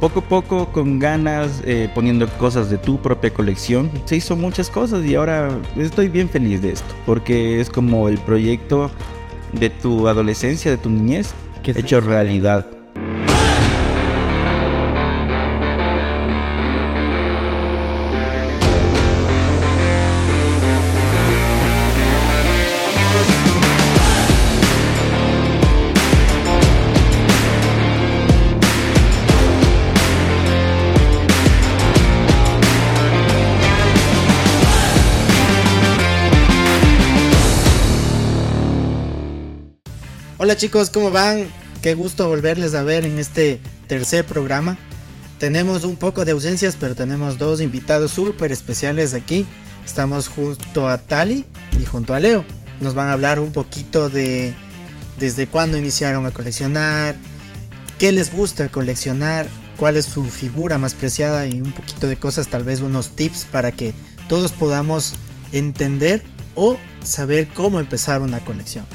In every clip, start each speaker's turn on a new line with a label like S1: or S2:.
S1: poco a poco, con ganas, eh, poniendo cosas de tu propia colección, se hizo muchas cosas y ahora estoy bien feliz de esto, porque es como el proyecto de tu adolescencia, de tu niñez, hecho realidad.
S2: Hola chicos, ¿cómo van? Qué gusto volverles a ver en este tercer programa. Tenemos un poco de ausencias, pero tenemos dos invitados súper especiales aquí. Estamos junto a Tali y junto a Leo. Nos van a hablar un poquito de desde cuándo iniciaron a coleccionar, qué les gusta coleccionar, cuál es su figura más preciada y un poquito de cosas, tal vez unos tips para que todos podamos entender o saber cómo empezar una colección.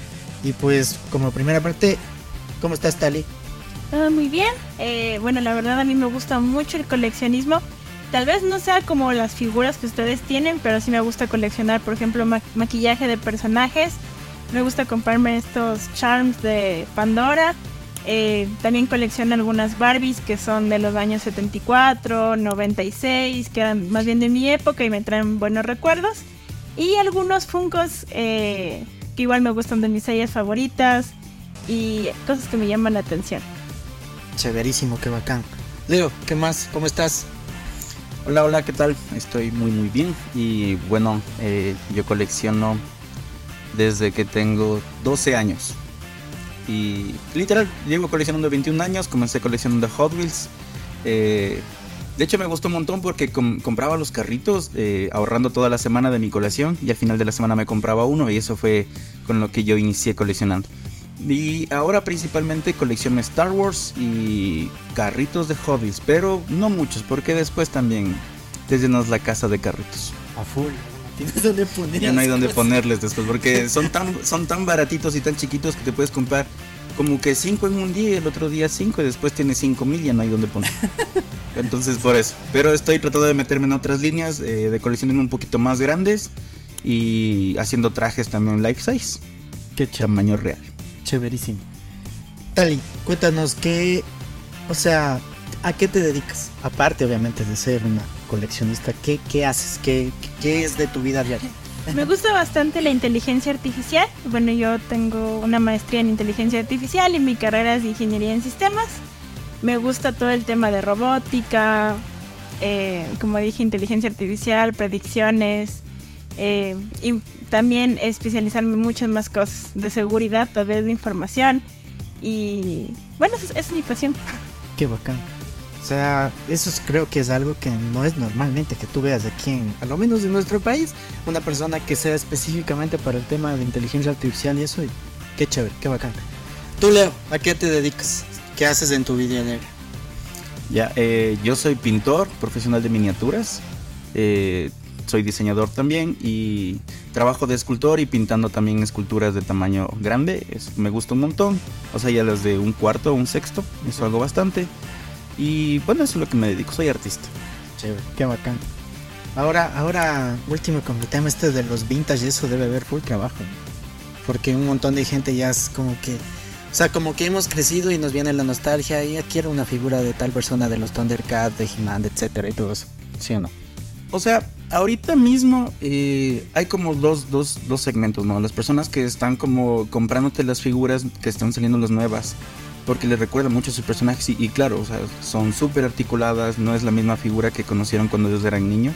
S2: Y pues como primera parte, ¿cómo estás Tali?
S3: Ah, muy bien. Eh, bueno, la verdad a mí me gusta mucho el coleccionismo. Tal vez no sea como las figuras que ustedes tienen, pero sí me gusta coleccionar, por ejemplo, maquillaje de personajes. Me gusta comprarme estos charms de Pandora. Eh, también colecciono algunas Barbies que son de los años 74, 96, que eran más bien de mi época y me traen buenos recuerdos. Y algunos Funkos eh, igual me gustan de mis series favoritas y cosas que me llaman la atención.
S2: Chéverísimo, qué bacán. Leo, ¿qué más? ¿Cómo estás?
S1: Hola, hola, ¿qué tal? Estoy muy, muy bien. Y bueno, eh, yo colecciono desde que tengo 12 años. Y literal, llevo coleccionando 21 años, comencé coleccionando Hot Wheels. Eh, de hecho me gustó un montón porque compraba los carritos eh, ahorrando toda la semana de mi colección y al final de la semana me compraba uno y eso fue con lo que yo inicié coleccionando. Y ahora principalmente colecciono Star Wars y carritos de hobbies, pero no muchos porque después también te llenas la casa de carritos.
S2: A full. Tienes donde poner.
S1: Ya no hay donde ponerles después porque son tan, son tan baratitos y tan chiquitos que te puedes comprar como que 5 en un día y el otro día 5 y después tienes 5 mil y ya no hay donde poner. Entonces por eso. Pero estoy tratando de meterme en otras líneas eh, de colecciones un poquito más grandes y haciendo trajes también life size.
S2: Qué
S1: tamaño real.
S2: Chéverísimo. Tali, cuéntanos qué, o sea, ¿a qué te dedicas? Aparte obviamente de ser una coleccionista, ¿qué, qué haces? ¿Qué, ¿Qué es de tu vida diaria?
S3: Me gusta bastante la inteligencia artificial. Bueno, yo tengo una maestría en inteligencia artificial y mi carrera es de ingeniería en sistemas. Me gusta todo el tema de robótica, eh, como dije, inteligencia artificial, predicciones eh, y también especializarme en muchas más cosas de seguridad, tal vez de información. Y bueno, esa es mi pasión.
S2: Qué bacán. Sea, eso creo que es algo que no es normalmente que tú veas aquí, en, a lo menos en nuestro país, una persona que sea específicamente para el tema de inteligencia artificial y eso. Y qué chévere, qué bacán. Tú, Leo, ¿a qué te dedicas? ¿Qué haces en tu vida negra?
S1: Ya, eh, yo soy pintor profesional de miniaturas. Eh, soy diseñador también y trabajo de escultor y pintando también esculturas de tamaño grande. me gusta un montón. O sea, ya las de un cuarto un sexto. Eso hago bastante. Y bueno, eso es lo que me dedico, soy artista.
S2: Chévere, qué bacán. Ahora, ahora, último con el tema este de los vintage, eso debe haber full trabajo. Porque un montón de gente ya es como que. O sea, como que hemos crecido y nos viene la nostalgia y ya quiero una figura de tal persona de los Thundercats, de He-Man, etcétera y todo eso. ¿Sí o no?
S1: O sea, ahorita mismo eh, hay como dos, dos, dos segmentos, ¿no? Las personas que están como comprándote las figuras que están saliendo las nuevas porque les recuerda mucho a sus personajes y, claro, o sea, son súper articuladas, no es la misma figura que conocieron cuando ellos eran niños,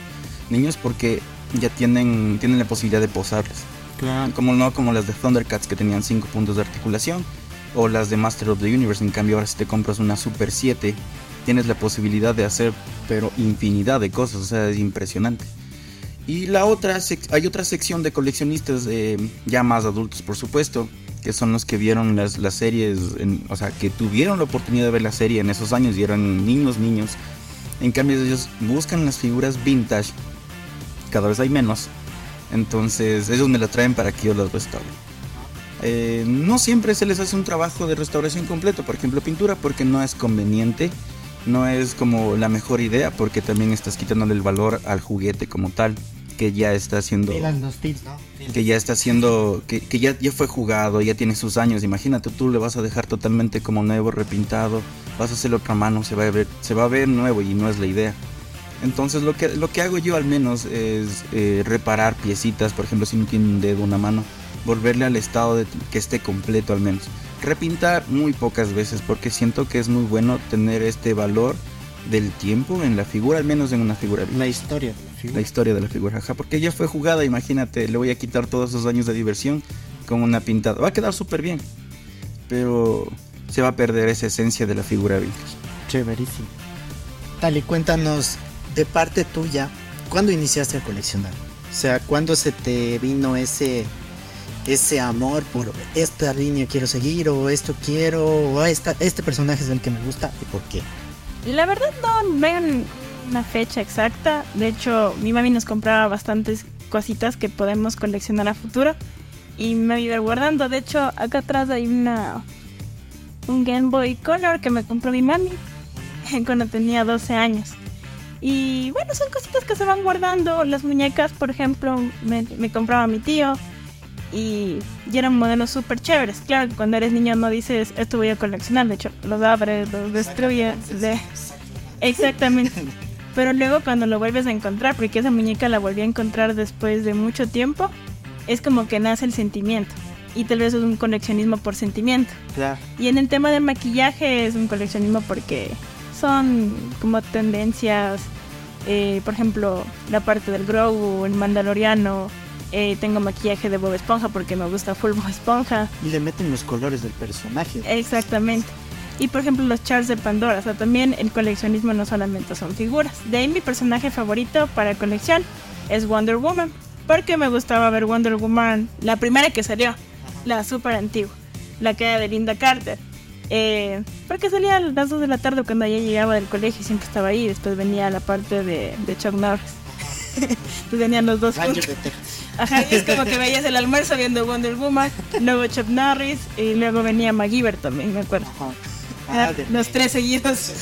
S1: niños porque ya tienen, tienen la posibilidad de posarles. Claro. Como no como las de Thundercats que tenían 5 puntos de articulación o las de Master of the Universe, en cambio ahora si te compras una Super 7 tienes la posibilidad de hacer pero infinidad de cosas, o sea, es impresionante. Y la otra, hay otra sección de coleccionistas ya más adultos, por supuesto, que son los que vieron las, series, o sea, que tuvieron la oportunidad de ver la serie en esos años y eran niños, niños. En cambio, ellos buscan las figuras vintage, cada vez hay menos. Entonces, ellos me la traen para que yo las restaure. Eh, no siempre se les hace un trabajo de restauración completo, por ejemplo, pintura, porque no es conveniente no es como la mejor idea porque también estás quitándole el valor al juguete como tal que ya está haciendo que ya está haciendo que, que, ya, ya fue jugado ya tiene sus años. Imagínate tú le vas a dejar totalmente como nuevo repintado vas a hacerle otra mano se va a ver se va a ver nuevo y no es la idea. Entonces lo que lo que hago yo al menos es eh, reparar piecitas por ejemplo si no tiene un dedo una mano volverle al estado de que esté completo al menos. Repintar muy pocas veces porque siento que es muy bueno tener este valor del tiempo en la figura, al menos en una figura.
S2: La historia de
S1: la figura. La historia de la figura, ajá, porque ya fue jugada, imagínate, le voy a quitar todos esos años de diversión con una pintada. Va a quedar súper bien, pero se va a perder esa esencia de la figura vintage.
S2: Chéverísimo. Tal y cuéntanos de parte tuya, ¿cuándo iniciaste a coleccionar? O sea, ¿cuándo se te vino ese ese amor por esta línea quiero seguir o esto quiero o esta, este personaje es el que me gusta y por qué?
S3: La verdad no, hay una fecha exacta. De hecho, mi mami nos compraba bastantes cositas que podemos coleccionar a futuro. Y me iba guardando. De hecho, acá atrás hay una un Game Boy Color que me compró mi mami cuando tenía 12 años. Y bueno, son cositas que se van guardando. Las muñecas, por ejemplo, me compraba mi tío. Y, y, eran modelos súper chéveres. Claro cuando eres niño no dices, esto voy a coleccionar. De hecho, los abres, los destruye. De... Exactamente. Pero luego cuando lo vuelves a encontrar, porque esa muñeca la volví a encontrar después de mucho tiempo, es como que nace el sentimiento. Y tal vez es un coleccionismo por sentimiento.
S2: Claro.
S3: Y en el tema del maquillaje es un coleccionismo porque son como tendencias, eh, por ejemplo, la parte del Grogu, el Mandaloriano, eh, tengo maquillaje de Bob Esponja porque me gusta full Bob Esponja.
S2: Y le meten los colores del personaje.
S3: Exactamente. Y por ejemplo los charts de Pandora. O sea, también el coleccionismo no solamente son figuras. De ahí mi personaje favorito para colección es Wonder Woman. Porque me gustaba ver Wonder Woman, la primera que salió, la super antigua, la que era de Linda Carter. Eh, porque salía a las 2 de la tarde cuando ella llegaba del colegio y siempre estaba ahí. Después venía la parte de, de Chuck Norris. Entonces venían los dos juntos. Ajá, y es como que veías el almuerzo viendo Wonder Woman, luego Chuck Norris y luego venía MacGyver también, me acuerdo. Ah, los tres seguidos.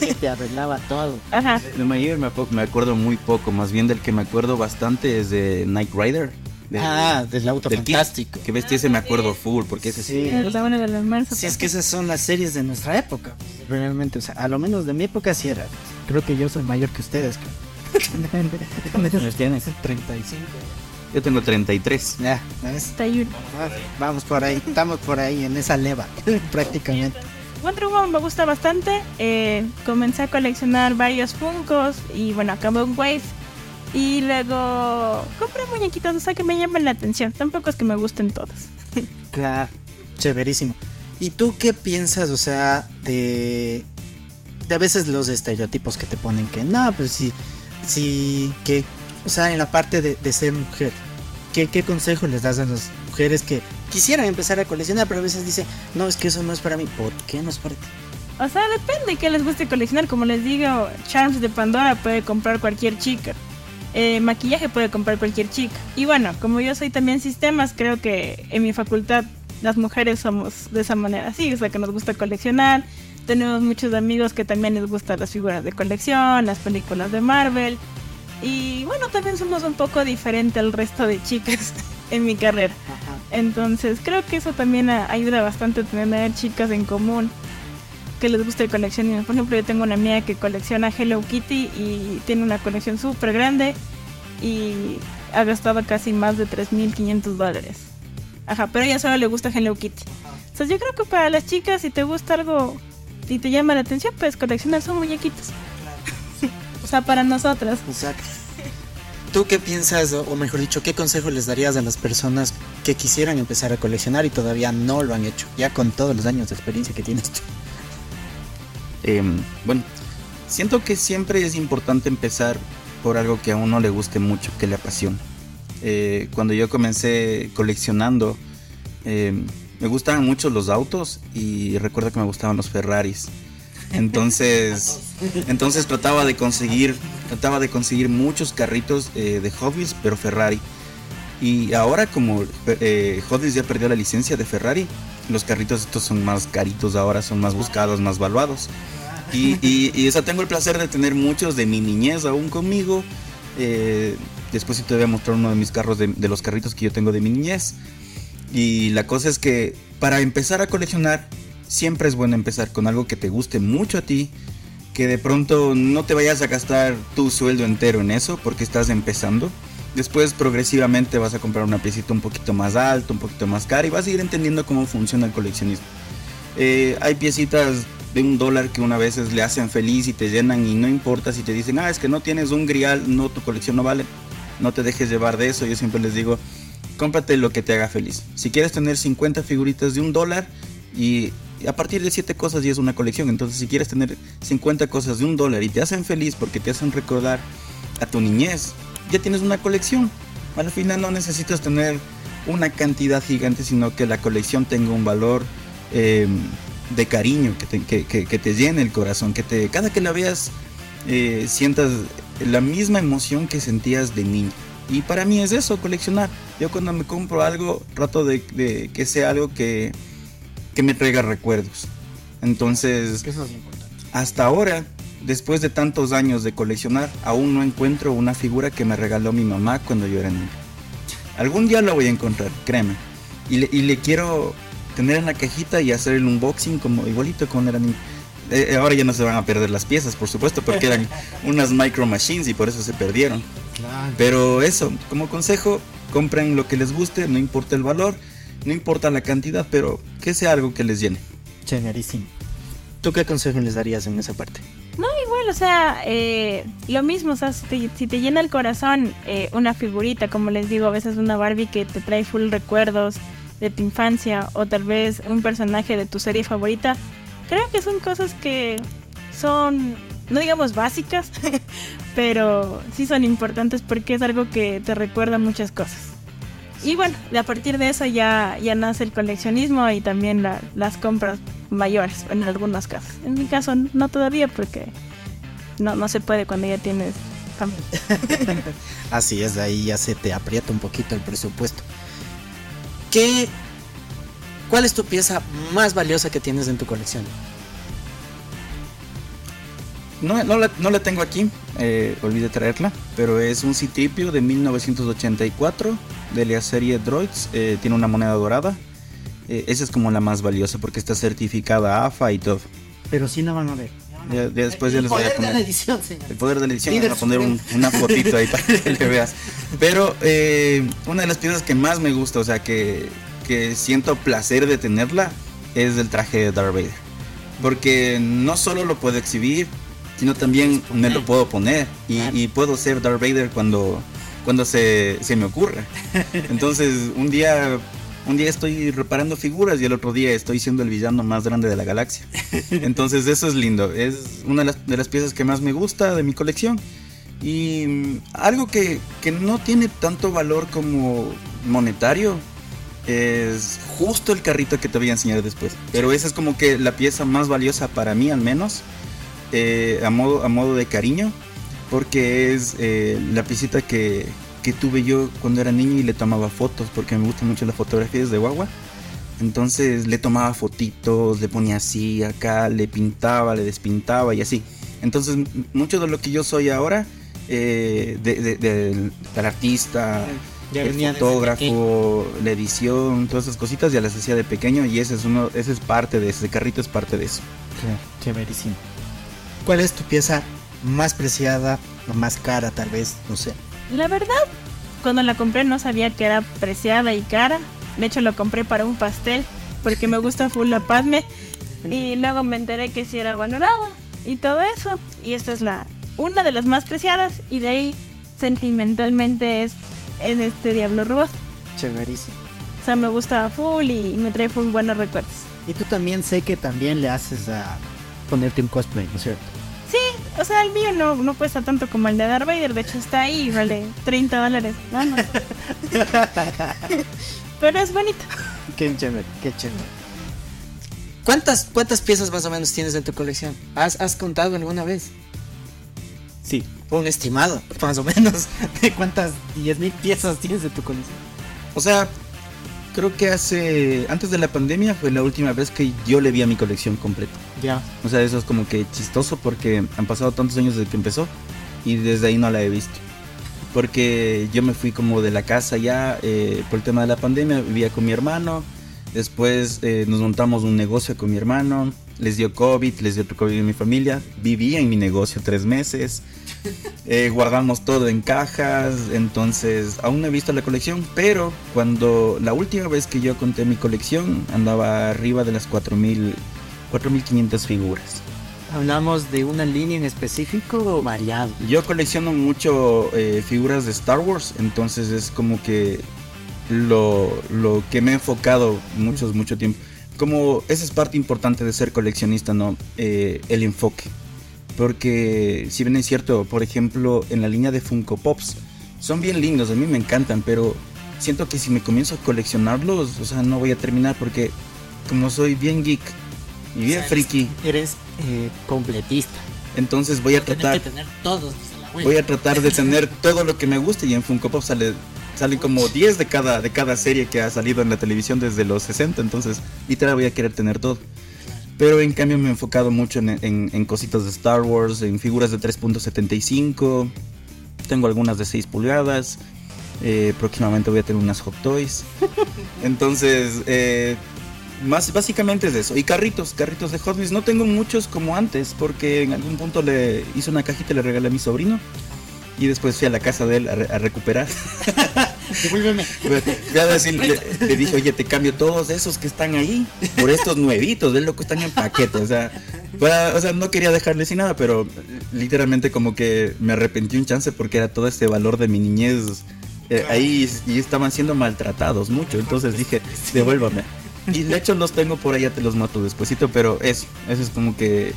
S2: Que te arreglaba todo.
S3: Ajá.
S1: De MacGyver me, me, acuerdo muy poco, más bien del que me acuerdo bastante es de Knight Rider.
S2: De, ah, del auto del fantástico.
S1: Que que ese me acuerdo full, porque ese sí.
S3: El del almuerzo.
S2: Sí, es que esas son las series de nuestra época. Realmente, o sea, a lo menos de mi época sí era. Creo que yo soy mayor que ustedes.
S1: ¿Cuántos tienes?
S2: 35.
S1: Yo tengo 33.
S2: Ya, Vamos por ahí, estamos por ahí en esa leva, prácticamente.
S3: Wonder Woman me gusta bastante. Eh, comencé a coleccionar varios Funkos y bueno, acabé un Wave. Y luego compré muñequitos, o sea que me llaman la atención. Tampoco es que me gusten todos.
S2: claro, chéverísimo. ¿Y tú qué piensas, o sea, de, de a veces los estereotipos que te ponen que no, pues sí, sí, que o sea, en la parte de, ser mujer, ¿qué, ¿qué consejo les das a las mujeres que quisieran empezar a coleccionar, pero a veces dicen, no, es que eso no es para mí? ¿Por qué no es para ti?
S3: O sea, depende de qué les guste coleccionar. Como les digo, Charms de Pandora puede comprar cualquier chica. Eh, maquillaje puede comprar cualquier chica. Y bueno, como yo soy también sistemas, creo que en mi facultad las mujeres somos de esa manera así, o sea, que nos gusta coleccionar. Tenemos muchos amigos que también les gustan las figuras de colección, las películas de Marvel. Y bueno, también somos un poco diferente al resto de chicas en mi carrera. Entonces creo que eso también ayuda bastante a tener chicas en común que les guste el coleccionismo. Por ejemplo, yo tengo una amiga que colecciona Hello Kitty y tiene una colección súper grande y ha gastado casi más de 3.500 dólares. Ajá, pero a ella solo le gusta Hello Kitty. Entonces yo creo que para las chicas, si te gusta algo y te llama la atención, pues coleccionar son muñequitos sea, para nosotros.
S2: Exacto. ¿Tú qué piensas, o mejor dicho, qué consejo les darías a las personas que quisieran empezar a coleccionar y todavía no lo han hecho, ya con todos los años de experiencia que tienes tú?
S1: Em, bueno, siento que siempre es importante empezar por algo que a uno le guste mucho, que le apasione. Eh, cuando yo comencé coleccionando, em, me gustaban mucho los autos y recuerdo que me gustaban los Ferraris. Entonces, entonces trataba de conseguir, trataba de conseguir muchos carritos eh, de hobbies, pero Ferrari. Y ahora como eh, ya perdió la licencia de Ferrari, los carritos estos son más caritos ahora, son más buscados, más valuados. Y, y, y, o sea, tengo el placer de tener muchos de mi niñez aún conmigo. Eh, después sí te voy a mostrar uno de mis carros, de, de, los carritos que yo tengo de mi niñez. Y la cosa es que para empezar a coleccionar, siempre es bueno empezar con algo que te guste mucho a ti. Que de pronto no te vayas a gastar tu sueldo entero en eso porque estás empezando. Después progresivamente vas a comprar una piecita un poquito más alta, un poquito más cara y vas a ir entendiendo cómo funciona el coleccionismo. Eh, hay piecitas de un dólar que una vez le hacen feliz y te llenan y no importa si te dicen, ah, es que no tienes un grial, no, tu colección no vale. No te dejes llevar de eso. Yo siempre les digo, cómprate lo que te haga feliz. Si quieres tener 50 figuritas de un dólar y a partir de 7 cosas ya es una colección. Entonces si quieres tener 50 cosas de un dólar y te hacen feliz porque te hacen recordar a tu niñez, ya tienes una colección. Al final no necesitas tener una cantidad gigante, sino que la colección tenga un valor eh, de cariño, que te, que te, llene el corazón, que te, cada que la veas eh, sientas la misma emoción que sentías de niño. Y para mí es eso, coleccionar. Yo cuando me compro algo, trato de, de que sea algo que, que me traiga recuerdos. Entonces,
S2: Eso es importante.
S1: hasta ahora, después de tantos años de coleccionar, aún no encuentro una figura que me regaló mi mamá cuando yo era niño. Algún día la voy a encontrar, créeme. Y le, y le quiero tener en la cajita y hacer el unboxing como igualito cuando era niño. Eh, ahora ya no se van a perder las piezas, por supuesto, porque eran unas micro machines y por eso se perdieron.
S2: Claro.
S1: Pero eso, como consejo, compren lo que les guste, no importa el valor, no importa la cantidad, pero que sea algo que les llene.
S2: Chéverísimo. ¿Tú qué consejo les darías en esa parte?
S3: No, igual, o sea, eh, lo mismo, o sea, si te, si te llena el corazón eh, una figurita, como les digo, a veces una Barbie que te trae full recuerdos de tu infancia o tal vez un personaje de tu serie favorita, creo que son cosas que son, no digamos básicas, pero sí son importantes porque es algo que te recuerda muchas cosas. Y bueno, a partir de eso ya, ya nace el coleccionismo y también la, las compras mayores en algunos casos. En mi caso no todavía porque no, no se puede cuando ya tienes familia.
S2: Así es, ahí ya se te aprieta un poquito el presupuesto. ¿Qué, ¿Cuál es tu pieza más valiosa que tienes en tu colección?
S1: No, no, la, no la tengo aquí, eh, olvidé traerla, pero es un citripio de 1984 de la serie Droids, eh, tiene una moneda dorada. Eh, esa es como la más valiosa porque está certificada AFA y todo.
S2: Pero sí la van a ver.
S1: Ya, ya después ya
S2: el
S1: les voy a
S2: poder de
S1: poner.
S2: la edición, señor.
S1: El poder de la edición,
S2: Líder
S1: voy a poner un- una fotito ahí para que le veas. Pero eh, una de las piezas que más me gusta, o sea, que, que siento placer de tenerla, es el traje de Darth Vader. Porque no solo lo puedo exhibir, sino también me lo puedo poner. Y,
S2: Claro.
S1: y puedo ser Darth Vader cuando, cuando se, se me ocurra. Entonces, un día... Un día estoy reparando figuras y el otro día estoy siendo el villano más grande de la galaxia. Entonces eso es lindo. Es una de las, de las piezas que más me gusta de mi colección. Y mm, algo que, que no tiene tanto valor como monetario es justo el carrito que te voy a enseñar después. Pero esa es como que la pieza más valiosa para mí al menos. Eh, a, modo, a modo de cariño. Porque es eh, la piecita que, que tuve yo cuando era niño y le tomaba fotos. Porque me gustan mucho las fotografías de guagua. Entonces le tomaba fotitos, le ponía así, acá, le pintaba, le despintaba y así. Entonces mucho de lo que yo soy ahora, eh, de, de- del, del artista,
S2: Ya
S1: el fotógrafo, la edición, todas esas cositas ya las hacía de pequeño y ese es uno, ese es parte de ese carrito es parte de eso.
S2: Chéverísimo. ¿Cuál es tu pieza más preciada o más cara tal vez? No sé.
S3: La verdad, cuando la compré no sabía que era preciada y cara. De hecho, lo compré para un pastel porque me gusta full la Padme. Y luego me enteré que sí era valorada y todo eso. Y esta es la una de las más preciadas. Y de ahí, sentimentalmente, es en este Diablo Robot.
S2: Chéverísimo.
S3: O sea, me gusta full y me trae full buenos recuerdos.
S2: Y tú también sé que también le haces a ponerte un cosplay, ¿no es cierto?
S3: Sí, o sea, el mío no, no cuesta tanto como el de Darth Vader. De hecho, está ahí y vale 30 dólares. nada más. Pero es bonito.
S2: Qué chévere, qué chévere. ¿Cuántas, ¿Cuántas piezas más o menos tienes en tu colección? ¿Has, has contado alguna vez?
S1: Sí.
S2: Un estimado, más o menos, de cuántas 10.000 piezas tienes en tu colección.
S1: O sea, creo que hace. Antes de la pandemia fue la última vez que yo le vi a mi colección completa.
S2: Ya.
S1: O sea, eso es como que chistoso porque han pasado tantos años desde que empezó y desde ahí no la he visto. Porque yo me fui como de la casa ya eh, por el tema de la pandemia, vivía con mi hermano. Después eh, nos montamos un negocio con mi hermano. Les dio COVID, les dio COVID en mi familia. Vivía en mi negocio tres meses. Eh, guardamos todo en cajas. Entonces, aún no he visto la colección. Pero cuando la última vez que yo conté mi colección, andaba arriba de las 4.000, 4.500 figuras.
S2: ¿Hablamos de una línea en específico o variado?
S1: Yo colecciono mucho eh, figuras de Star Wars. Entonces, es como que lo, lo que me he enfocado muchos, mucho tiempo. Como esa es parte importante de ser coleccionista, ¿no? Eh, el enfoque. Porque si bien es cierto, por ejemplo, en la línea de Funko Pops, son bien lindos, a mí me encantan, pero siento que si me comienzo a coleccionarlos, o sea, no voy a terminar porque como soy bien geek y bien friki,
S2: Eres eh, completista.
S1: entonces voy a tratar
S2: que tener todos.
S1: voy a tratar de tener todo lo que me guste y en Funko Pop sale salen como 10 de cada de cada serie que ha salido en la televisión desde los 60, entonces literal voy a querer tener todo. Pero en cambio me he enfocado mucho en, en- en cositas de Star Wars, en figuras de 3.75, tengo algunas de 6 pulgadas, eh, próximamente voy a tener unas Hot Toys. Entonces, eh, más básicamente es eso. Y carritos, carritos de Hot Wheels. No tengo muchos como antes, porque en algún punto le hice una cajita y le regalé a mi sobrino. Y después fui a la casa de él a, re- a recuperar.
S2: Devuélveme.
S1: Decir, le, le dije, oye, te cambio todos esos que están ahí por estos nuevitos, ven lo que están en paquete. O sea, para- o sea, no quería dejarle sin nada, pero literalmente como que me arrepentí un chance porque era todo este valor de mi niñez. eh, ahí y estaban siendo maltratados mucho. Entonces dije, devuélvame. Y de hecho los tengo por allá, te los mato despuesito, pero eso, eso es como que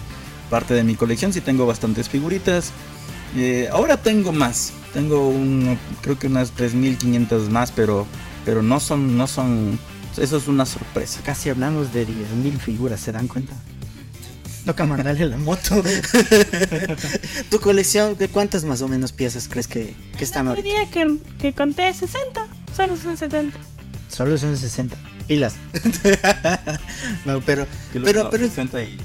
S1: parte de mi colección. Sí tengo bastantes figuritas. Eh, ahora tengo más. Tengo un, creo que unas 3500 más, pero pero no son no son eso es una sorpresa.
S2: Casi hablamos de 10.000 figuras, ¿se dan cuenta? Toca mandarle la moto. ¿Tu colección de cuántas más o menos piezas crees que, que están ahorita?
S3: día que, que conté 60, solo son 70.
S2: Solo son 60. Pilas. no, pero, pero, pero,
S1: 60 y-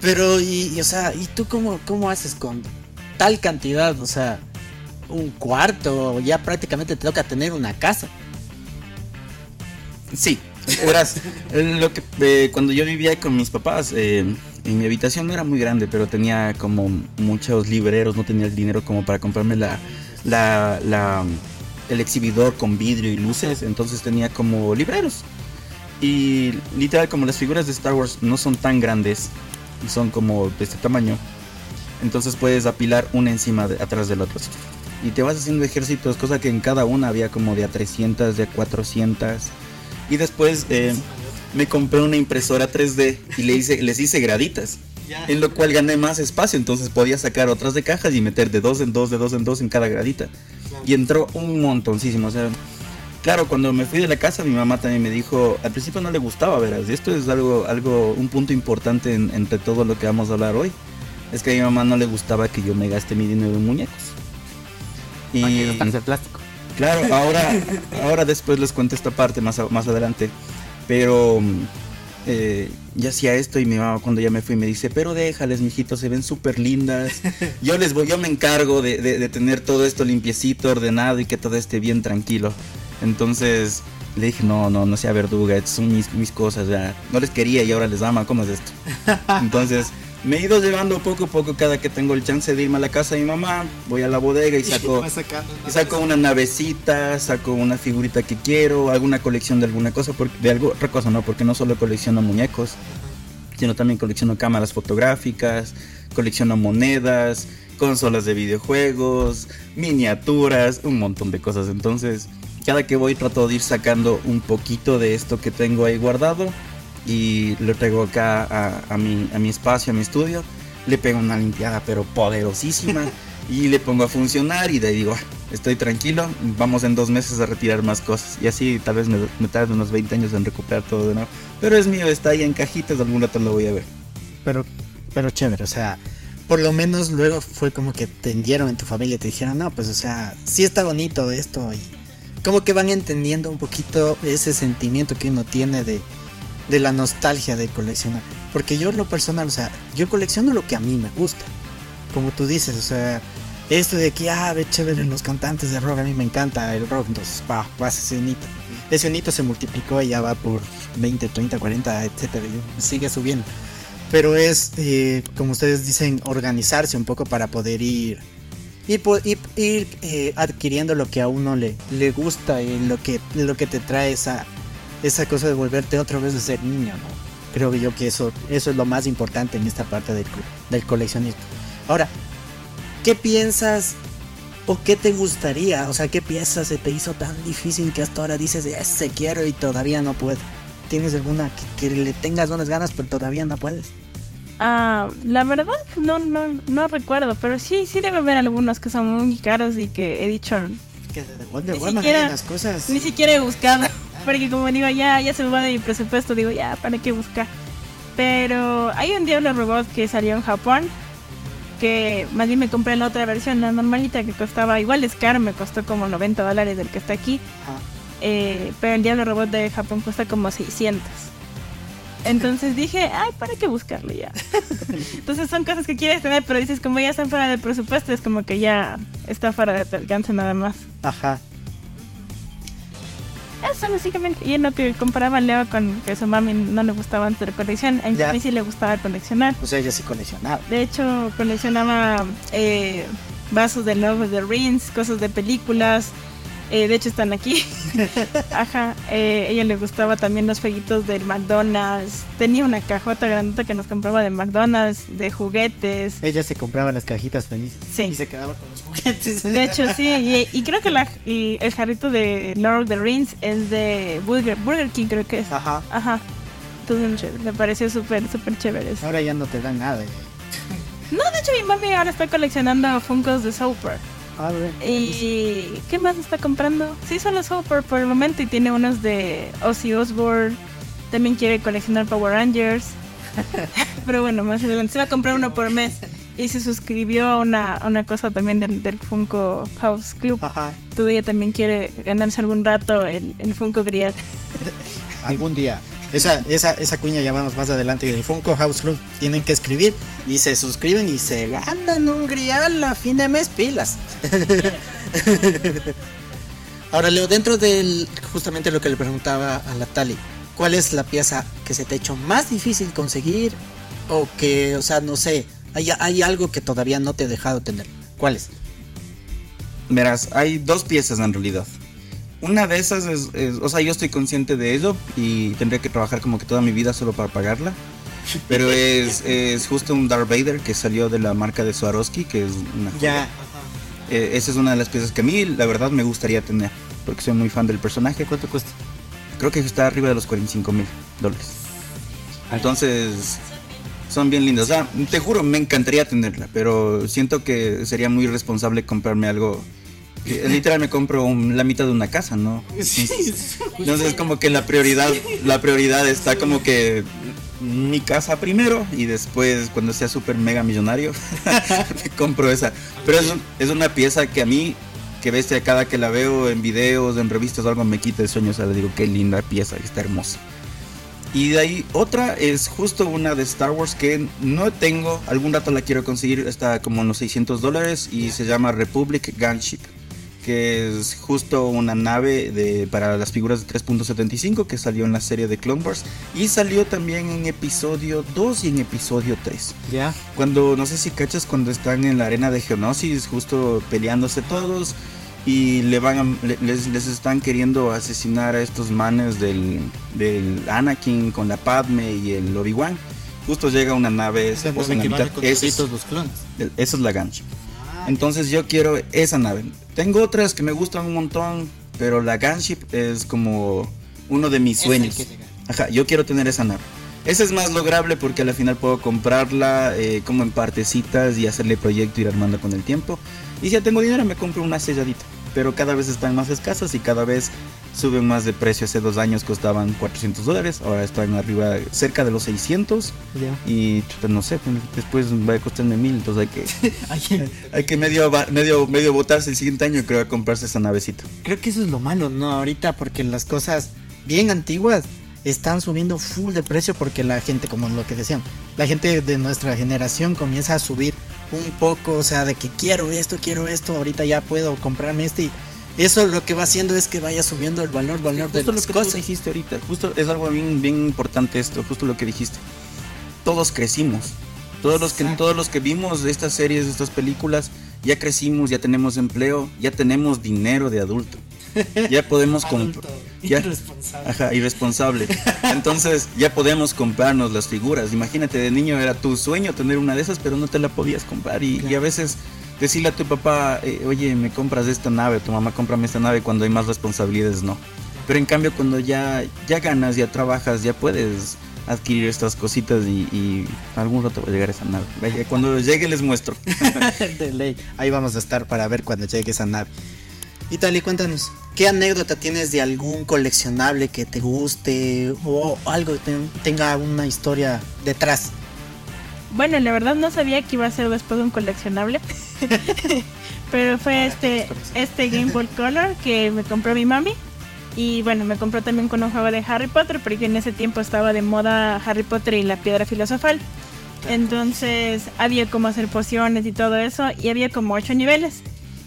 S2: pero, y, y, o sea, ¿y tú cómo, cómo haces con tal cantidad? O sea, un cuarto, ya prácticamente te toca tener una casa.
S1: Sí, verás, lo que eh, cuando yo vivía con mis papás, eh, en mi habitación no era muy grande, pero tenía como muchos libreros, no tenía el dinero como para comprarme la, la, la- el exhibidor con vidrio y luces, entonces tenía como libreros. Y literal, como las figuras de Star Wars no son tan grandes, son como de este tamaño, entonces puedes apilar una encima de, atrás del otro. Y te vas haciendo ejércitos, cosa que en cada una había como de a 300, de a 400. Y después eh, me compré una impresora 3D y le hice, les hice graditas. En lo cual gané más espacio, entonces podía sacar otras de cajas y meter de dos en dos, de dos en dos en cada gradita. Y entró un montoncísimo. O sea, claro, cuando me fui de la casa, mi mamá también me dijo, al principio no le gustaba, verás. Y esto es algo, algo, un punto importante en- entre todo lo que vamos a hablar hoy. Es que a mi mamá no le gustaba que yo me gaste mi dinero en muñecos. Y
S2: de plástico.
S1: Claro, ahora, ahora después les cuento esta parte más, más adelante. Pero eh, ya hacía esto y mi mamá cuando ya me fui me dice, pero déjales, mijitos, se ven súper lindas. Yo les voy, yo me encargo de, de- de tener todo esto limpiecito, ordenado y que todo esté bien tranquilo. Entonces le dije, no, no, no sea verduga, son mis, mis cosas, ya. No les quería y ahora les ama, ¿cómo es esto? Entonces me he ido llevando poco a poco cada que tengo el chance de irme a la casa de mi mamá, voy a la bodega y saco... Y saco una navecita, saco una figurita que quiero, alguna colección de alguna cosa, porque, de algo, otra cosa, no, porque no solo colecciono muñecos, sino también colecciono cámaras fotográficas, colecciono monedas, consolas de videojuegos, miniaturas, un montón de cosas. Entonces, cada que voy trato de ir sacando un poquito de esto que tengo ahí guardado y lo traigo acá a, a mi, a mi espacio, a mi estudio. Le pego una limpiada, pero poderosísima. y le pongo a funcionar y de ahí digo, "Ah, estoy tranquilo, vamos en dos meses a retirar más cosas. Y así tal vez me, me tarde unos 20 años en recuperar todo de nuevo. Pero es mío, está ahí en cajitas, algún rato lo voy a ver.
S2: Pero, pero chévere, o sea, por lo menos luego fue como que tendieron en tu familia y te dijeron, no, pues, o sea, sí está bonito esto y como que van entendiendo un poquito ese sentimiento que uno tiene de, de la nostalgia de coleccionar. Porque yo lo personal, o sea, yo colecciono lo que a mí me gusta. Como tú dices, o sea, esto de que, ah, ve chévere los cantantes de rock, a mí me encanta el rock, entonces, va, va ese unito. Ese unito se multiplicó y ya va por 20, 30, 40, etcétera, y sigue subiendo. Pero es, eh, como ustedes dicen, organizarse un poco para poder ir y, ir eh, adquiriendo lo que a uno le, le gusta y lo que, lo que te trae esa, esa cosa de volverte otra vez a ser niño, ¿no? Creo que yo que eso, eso es lo más importante en esta parte del, del coleccionismo. Ahora, ¿qué piensas o qué te gustaría? O sea, ¿qué piezas se te hizo tan difícil que hasta ahora dices, ese quiero y todavía no puedo? ¿Tienes alguna que, que le tengas unas ganas pero todavía no puedes?
S3: Ah, la verdad no, no, no recuerdo, pero sí, sí debe haber algunos que son muy caros y que he dicho...
S2: Que de ni siquiera, las cosas.
S3: Ni siquiera he buscado, porque como digo, ya, ya se me va de mi presupuesto, digo, ya, ¿para qué buscar? Pero hay un Diablo Robot que salió en Japón, que más bien me compré la otra versión, la normalita, que costaba, igual es caro, me costó como 90 dólares del que está aquí. Eh, pero el Diablo Robot de Japón cuesta como 600. Entonces dije, ay, ¿para qué buscarlo ya? Entonces son cosas que quieres tener, pero dices, como ya están fuera del presupuesto, es como que ya está fuera de tu alcance nada más.
S2: Ajá.
S3: Eso básicamente. Y en lo que comparaba Leo con que su mami no le gustaba la colección, a mí sí le gustaba coleccionar.
S2: O sea, ella sí coleccionaba.
S3: De hecho, coleccionaba eh, vasos de Love de Rings, cosas de películas, eh, de hecho están aquí. Ajá. Eh, ella le gustaba también los jueguitos del McDonald's. Tenía una cajota grandota que nos compraba de McDonald's, de juguetes.
S2: Ella se compraba las cajitas felices.
S3: Sí.
S2: Y se quedaba con los juguetes.
S3: De hecho, sí. Y, creo que la, el jarrito de Lord of the Rings es de Burger, Burger King, creo que es.
S2: Ajá.
S3: Ajá. Entonces me pareció súper, súper chévere.
S2: Ahora ya no te dan nada.
S3: No, de hecho mi mami ahora está coleccionando Funkos de Super.
S2: Ah,
S3: ¿Y qué más está comprando? Sí, solo Hopper por el momento y tiene unos de Ozzy Osbourne. También quiere coleccionar Power Rangers. Pero bueno, más adelante se va a comprar uno por mes. Y se suscribió a una, una cosa también del, del, Funko House Club.
S2: Ajá.
S3: Todavía también quiere ganarse algún rato el, el Funko Grial.
S2: algún día. Esa, esa, esa cuña ya vamos más adelante del Funko House Club. Tienen que escribir y se suscriben y se ganan un grial a fin de mes pilas. Ahora Leo, dentro del justamente lo que le preguntaba a la Tali, ¿cuál es la pieza que se te ha hecho más difícil conseguir? O que, o sea, no sé, hay, hay algo que todavía no te he dejado tener. ¿Cuál es?
S1: Verás, hay dos piezas en realidad. Una de esas es, o sea, yo estoy consciente de ello y tendría que trabajar como que toda mi vida solo para pagarla. Pero es, es justo un Darth Vader que salió de la marca de Swarovski, que es una...
S2: Ya.
S1: Eh, esa es una de las piezas que a mí, la verdad, me gustaría tener, porque soy muy fan del personaje.
S2: ¿Cuánto cuesta?
S1: Creo que está arriba de los 45 mil dólares. Entonces, son bien lindas. O sea, te juro, me encantaría tenerla, pero siento que sería muy irresponsable comprarme algo literal me compro la mitad de una casa, ¿no?
S2: Sí.
S1: Entonces es como que la prioridad, la prioridad está como que mi casa primero y después cuando sea súper mega millonario me compro esa. Pero es, es, una pieza que a mí, que bestia, cada que la veo en videos, en revistas o algo, me quita el sueño. O sea, le digo, qué linda pieza, está hermosa. Y de ahí otra es justo una de Star Wars que no tengo, algún dato la quiero conseguir, está como en los 600 dólares y se llama Republic Gunship que es justo una nave de, para las figuras de 3.75 que salió en la serie de Clone Wars y salió también en episodio 2 y en episodio 3.
S2: Ya.
S1: Cuando, no sé si cachas, cuando están en la arena de Geonosis, justo peleándose todos y le van les, les, están queriendo asesinar a estos manes del, del Anakin con la Padme y el Obi-Wan. Justo llega una nave,
S2: esa, es, los clones.
S1: Esa es la gancha. Entonces yo quiero esa nave. Tengo otras que me gustan un montón, pero la Gunship es como uno de mis sueños. Ajá, yo quiero tener esa nave. Esa es más lograble porque al final puedo comprarla eh, como en partecitas y hacerle proyecto, ir armando con el tiempo. Y si ya tengo dinero me compro una selladita. Pero cada vez están más escasas y cada vez suben más de precio. Hace dos años costaban 400 dólares, ahora están arriba cerca de los 600 y no sé, pues, después va a costarme mil, entonces hay que, hay que medio, medio, medio botarse el siguiente año creo a comprarse esa navecita.
S2: Creo que eso es lo malo, ¿no? Ahorita porque las cosas bien antiguas están subiendo full de precio porque la gente, como lo que decían, la gente de nuestra generación comienza a subir un poco, o sea, de que quiero esto, quiero esto, ahorita ya puedo comprarme este y eso lo que va haciendo es que vaya subiendo el valor, valor
S1: de las lo que cosas. dijiste ahorita, justo es algo bien, bien importante esto, justo lo que dijiste. Todos crecimos. Todos los que todos los que vimos de estas series, de estas películas, ya crecimos, ya tenemos empleo, ya tenemos dinero de adulto. Ya podemos comprar. Irresponsable. Ajá, irresponsable. Entonces ya podemos comprarnos las figuras. Imagínate, de niño era tu sueño tener una de esas, pero no te la podías comprar. Y, a veces decirle a tu papá, eh, oye, me compras esta nave, tu mamá cómprame esta nave cuando hay más responsabilidades, no. Pero en cambio cuando ya, ya ganas, ya trabajas, ya puedes adquirir estas cositas y, y algún rato va a llegar esa nave. Cuando llegue les muestro.
S2: de ley. Ahí vamos a estar para ver cuando llegue esa nave. Y tal, y cuéntanos, ¿qué anécdota tienes de algún coleccionable que te guste o algo que tenga una historia detrás?
S3: Bueno, la verdad no sabía que iba a ser después de un coleccionable. Pero fue este, este Game Boy Color que me compró mi mami. Y bueno, me compró también con un juego de Harry Potter, porque en ese tiempo estaba de moda Harry Potter y la piedra filosofal. Entonces había como hacer pociones y todo eso, y había como ocho niveles.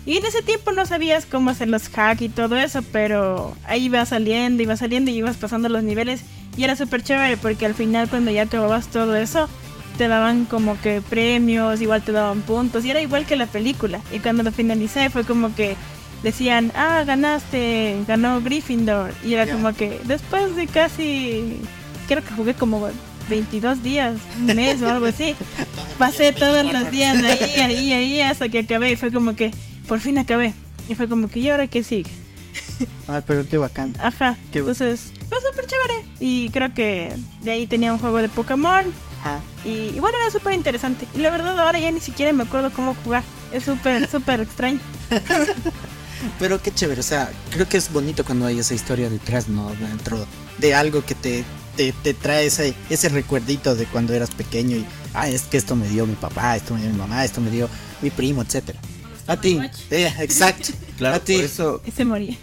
S3: Y en ese tiempo no sabías cómo hacer los hacks y todo eso, pero ahí iba saliendo, iba saliendo y ibas pasando los niveles. Y era súper chévere porque al final cuando ya acababas todo eso, te daban como que premios, igual te daban puntos. Y era igual que la película. Y cuando lo finalicé fue como que decían, ah, ganaste, ganó Gryffindor. Y era como que después de casi, creo que jugué como 22 días, un mes o algo así. Pasé todos los días ahí, ahí, ahí, hasta que acabé. Y fue como que por fin acabé. Y fue como que, ¿y ahora qué sigue?
S2: Ah, pero qué bacán.
S3: Ajá. Qué Entonces, fue súper chévere. Y creo que de ahí tenía un juego de Pokémon. Ajá. Y, bueno, era súper interesante. Y la verdad, ahora ya ni siquiera me acuerdo cómo jugar. Es súper, súper extraño.
S2: pero qué chévere. O sea, creo que es bonito cuando hay esa historia detrás, ¿no? Dentro de algo que te, te, te trae ese, ese recuerdito de cuando eras pequeño. Y, ah, es que esto me dio mi papá, esto me dio mi mamá, esto me dio mi primo, etcétera. A ti. Eh, exacto.
S1: Claro, Por eso,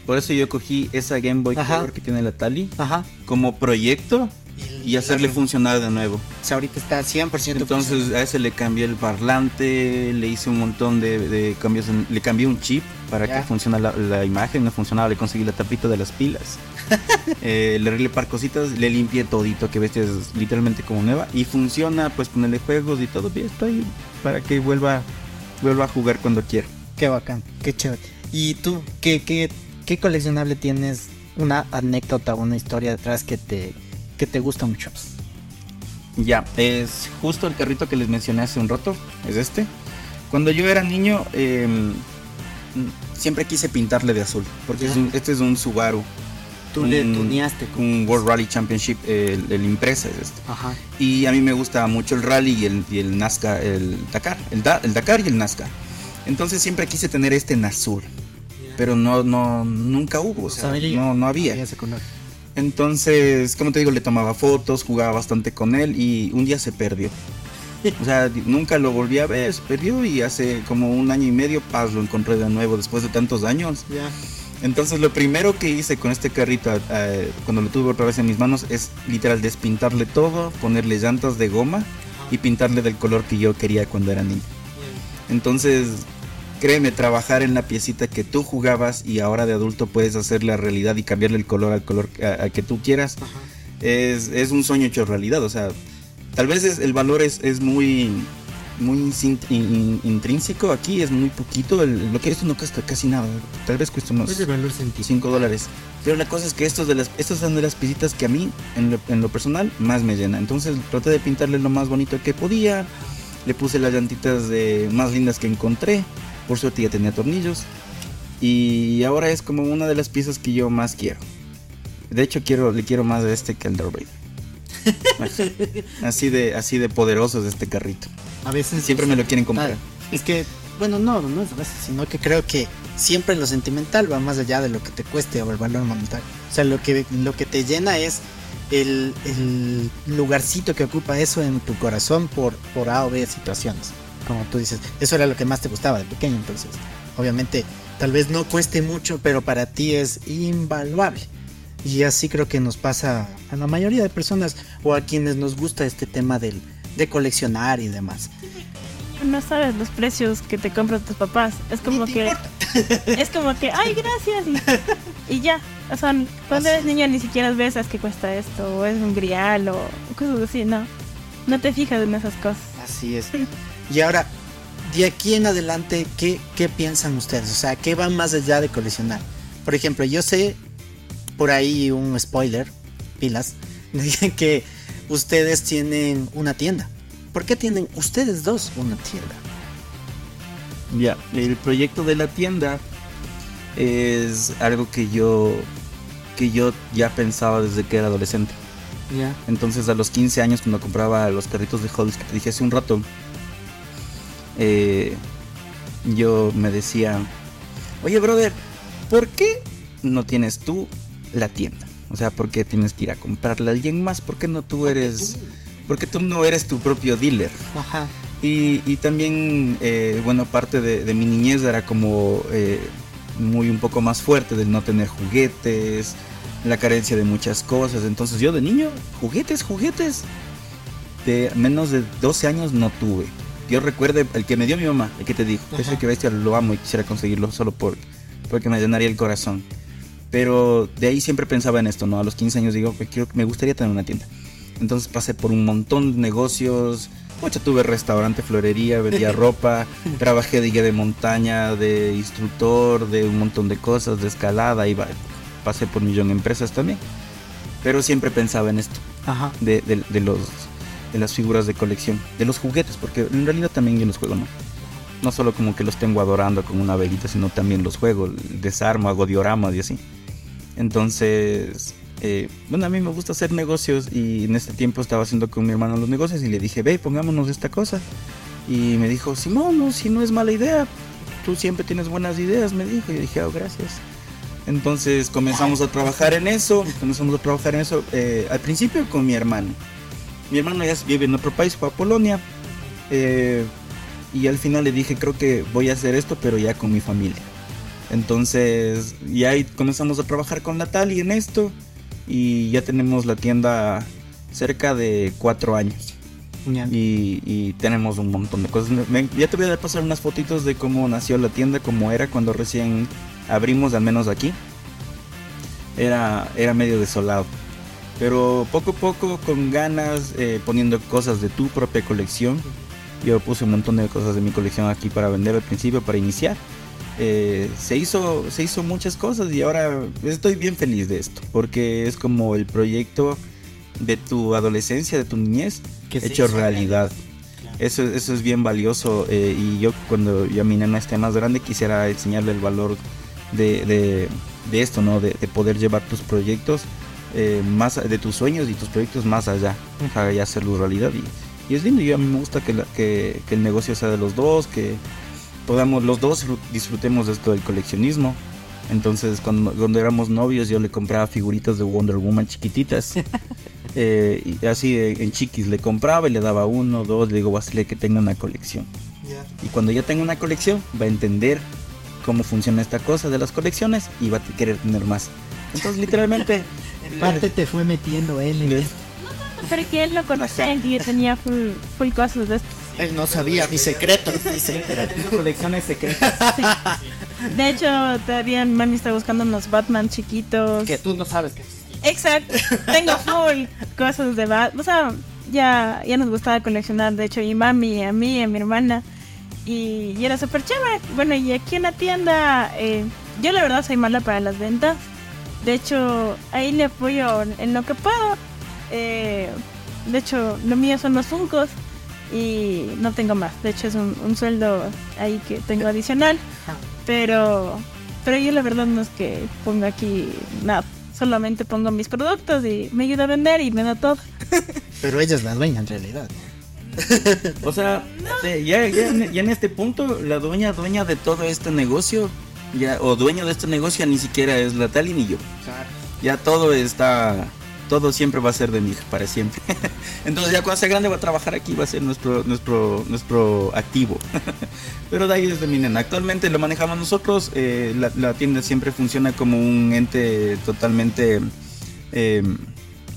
S1: Por eso yo cogí esa Game Boy Color que tiene la Tali Ajá. como proyecto y, hacerle funcionar de nuevo.
S2: O sea, ahorita está 100%
S1: Entonces a ese le cambié el parlante, le hice un montón de, cambios, le cambié un chip para que funcione la, imagen, no funcionaba, le conseguí la tapita de las pilas. eh, le arreglé par cositas, le limpié todito, que ves es literalmente como nueva y funciona, pues ponerle juegos y todo, bien estoy para que vuelva vuelva a jugar cuando quiera.
S2: Qué bacán, qué chévere. ¿Y tú qué, qué, qué coleccionable tienes? Una anécdota, una historia detrás que te, que te gusta mucho.
S1: Ya, es justo el carrito que les mencioné hace un rato, es este. Cuando yo era niño, em, siempre quise pintarle de azul, porque este es un Subaru.
S2: Tú le tuneaste.
S1: Un World Rally Championship, el, el impresa es este. Ajá. Y a mí me gusta mucho el rally y el, y el NASCAR, el Dakar, el, el Dakar y el NASCAR. Entonces siempre quise tener este en azul. Pero no, no, nunca hubo, o sea, no, no había. Entonces, como te digo, le tomaba fotos, jugaba bastante con él y un día se perdió. O sea, nunca lo volví a ver, se perdió y hace como un año y medio, paz, lo encontré de nuevo después de tantos años. Entonces, lo primero que hice con este carrito, eh, cuando lo tuve otra vez en mis manos, es literal despintarle todo, ponerle llantas de goma y pintarle del color que yo quería cuando era niño. Entonces, créeme, trabajar en la piecita que tú jugabas y ahora de adulto puedes hacer la realidad y cambiarle el color al color que tú quieras, es, es, un sueño hecho realidad. O sea, tal vez el valor es, es muy muy intrínseco aquí es muy poquito lo que esto no cuesta casi nada tal vez cuesta unos 5 dólares pero la cosa es que estos de las estas son de las piecitas que a mí en lo, en lo personal más me llena entonces traté de pintarle lo más bonito que podía le puse las llantitas de más lindas que encontré por suerte ya tenía tornillos. Y ahora es como una de las piezas que yo más quiero. De hecho quiero, le quiero más a este que al Darth así de, así de poderoso es este carrito. A veces siempre me lo quieren comprar.
S2: Es que, bueno, no, no es a veces, sino que creo que siempre lo sentimental va más allá de lo que te cueste o el valor monetario. O sea, lo que, lo que te llena es el, el lugarcito que ocupa eso en tu corazón por, por A o B situaciones. Como tú dices, eso era lo que más te gustaba de pequeño, entonces obviamente tal vez no cueste mucho, pero para ti es invaluable. Y así creo que nos pasa a la mayoría de personas o a quienes nos gusta este tema del, de coleccionar y demás.
S3: No sabes los precios que te compran tus papás. Es como que. Es como que, ay, gracias. Y, ya. O sea, cuando eres niño ni siquiera ves que cuesta esto, o es un grial, o cosas así, no. No te fijas en esas cosas.
S2: Así es. Y ahora, de aquí en adelante, ¿qué, ¿qué piensan ustedes? O sea, ¿qué va más allá de coleccionar? Por ejemplo, yo sé por ahí un spoiler, pilas, que ustedes tienen una tienda. ¿Por qué tienen ustedes dos una tienda?
S1: Ya, el proyecto de la tienda es algo que yo que yo ya pensaba desde que era adolescente. Ya. Entonces a los 15 años cuando compraba los carritos de Hot que te dije hace un rato, eh, yo me decía, oye brother, ¿por qué no tienes tú la tienda? O sea, ¿por qué tienes que ir a comprarle a alguien más? ¿Por qué no tú eres... Porque tú no eres tu propio dealer. Ajá. Y, también, eh, bueno, parte de, mi niñez era como eh, muy un poco más fuerte del no tener juguetes, la carencia de muchas cosas. Entonces yo de niño, juguetes, juguetes. De menos de 12 años no tuve. Yo recuerdo el que me dio mi mamá, el que te dijo, ese que bestia lo amo y quisiera conseguirlo solo por, porque me llenaría el corazón. Pero de ahí siempre pensaba en esto, ¿no? A los 15 años digo, que quiero, me gustaría tener una tienda. Entonces pasé por un montón de negocios. Mucho tuve restaurante, florería, vendía ropa, trabajé de guía de montaña, de instructor, de un montón de cosas, de escalada, iba, pasé por millón de empresas también. Pero siempre pensaba en esto, Ajá. De, de, los, de las figuras de colección, de los juguetes, porque en realidad también yo los juego, ¿no? No solo como que los tengo adorando con una velita, sino también los juego, desarmo, hago dioramas y así. Entonces, eh, bueno, a mí me gusta hacer negocios y en este tiempo estaba haciendo con mi hermano los negocios y le dije, ve, pongámonos esta cosa. Y me dijo, Simón, no, si no es mala idea, tú siempre tienes buenas ideas, me dijo. Y yo dije, oh, gracias. Entonces comenzamos a trabajar en eso, comenzamos a trabajar en eso eh, al principio con mi hermano. Mi hermano ya vive en otro país, fue a Polonia. Eh, y al final le dije, creo que voy a hacer esto, pero ya con mi familia. Entonces, y ahí comenzamos a trabajar con Natalie en esto y ya tenemos la tienda cerca de cuatro años. Y, tenemos un montón de cosas. ya te voy a pasar unas fotitos de cómo nació la tienda, cómo era cuando recién abrimos, al menos aquí. Era, era medio desolado. Pero poco a poco, con ganas, eh, poniendo cosas de tu propia colección. Yo puse un montón de cosas de mi colección aquí para vender al principio, para iniciar. Eh, se, hizo, se hizo muchas cosas y ahora estoy bien feliz de esto, porque es como el proyecto de tu adolescencia, de tu niñez, hecho realidad. Eso, eso es bien valioso eh, y yo cuando ya mi nena esté más grande quisiera enseñarle el valor de, esto, ¿no? De, poder llevar tus proyectos eh, más de tus sueños y tus proyectos más allá, para ya hacerlo realidad y, y es lindo y a mí me gusta que, que, que el negocio sea de los dos, que podamos los dos disfrutemos de esto del coleccionismo. Entonces, cuando, cuando éramos novios, yo le compraba figuritas de Wonder Woman chiquititas. Eh, y así en chiquis le compraba y le daba uno, dos, le digo, hacerle que tenga una colección. Y cuando ya tenga una colección, va a entender cómo funciona esta cosa de las colecciones y va a querer tener más. Entonces, literalmente.
S2: en parte te fue metiendo él. En
S3: pero que él lo conocía y tenía full, full cosas de estos.
S2: Él no sabía mi secreto.
S1: Mi colecciones secretas.
S3: De hecho, todavía mami está buscando unos Batman chiquitos.
S2: Que tú no sabes que
S3: Exacto. Tengo full cosas de Batman. O sea, ya, ya nos gustaba coleccionar. De hecho, y mami, a mí, a mi hermana. Y, era súper chévere. Bueno, y aquí en la tienda, eh, yo la verdad soy mala para las ventas. De hecho, ahí le apoyo en lo que puedo. Eh, de hecho, lo mío son los Funcos y no tengo más. De hecho, es un, sueldo ahí que tengo adicional. Pero, pero yo la verdad no es que ponga aquí nada. Solamente pongo mis productos y me ayuda a vender y me da todo.
S2: Pero ella es la dueña en realidad.
S1: o sea, ya, ya, en este punto, la dueña, dueña de todo este negocio ya, o dueño de este negocio ni siquiera es la Tali ni yo. Ya todo está, todo siempre va a ser de mi hija, para siempre. Entonces ya cuando sea grande va a trabajar aquí, va a ser nuestro, nuestro, nuestro activo. Pero de ahí es de mi nena. Actualmente lo manejamos nosotros, eh, la, tienda siempre funciona como un ente totalmente em,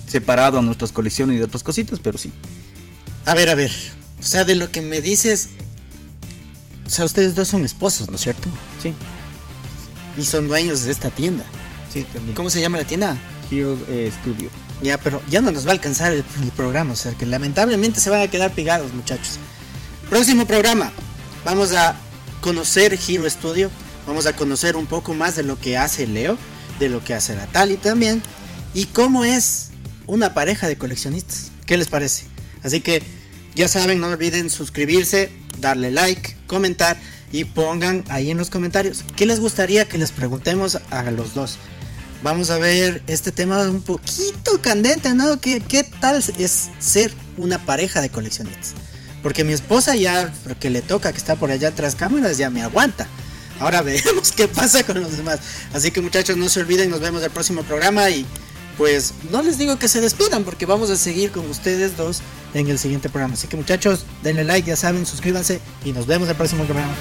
S1: separado a nuestras colecciones y de otras cositas, pero sí.
S2: A ver, a ver. O sea, de lo que me dices, o sea, ustedes dos son esposos, ¿no es cierto?
S1: Sí.
S2: Y son dueños de esta tienda.
S1: Sí, también.
S2: ¿Cómo se llama la tienda?
S1: Hero eh, Studio.
S2: Ya, pero ya no nos va a alcanzar el, programa, o sea que lamentablemente se van a quedar pegados, muchachos. Próximo programa, vamos a conocer Hero Studio, vamos a conocer un poco más de lo que hace Leo, de lo que hace Natali también, y cómo es una pareja de coleccionistas. ¿Qué les parece? Así que ya saben, no olviden suscribirse, darle like, comentar y pongan ahí en los comentarios qué les gustaría que les preguntemos a los dos. Vamos a ver este tema un poquito candente, ¿no? ¿Qué, qué tal es ser una pareja de coleccionistas? Porque mi esposa ya, porque le toca que está por allá tras cámaras, ya me aguanta. Ahora veremos qué pasa con los demás. Así que muchachos, no se olviden, nos vemos el próximo programa y pues no les digo que se despidan porque vamos a seguir con ustedes dos en el siguiente programa. Así que muchachos, denle like, ya saben, suscríbanse y nos vemos el próximo programa.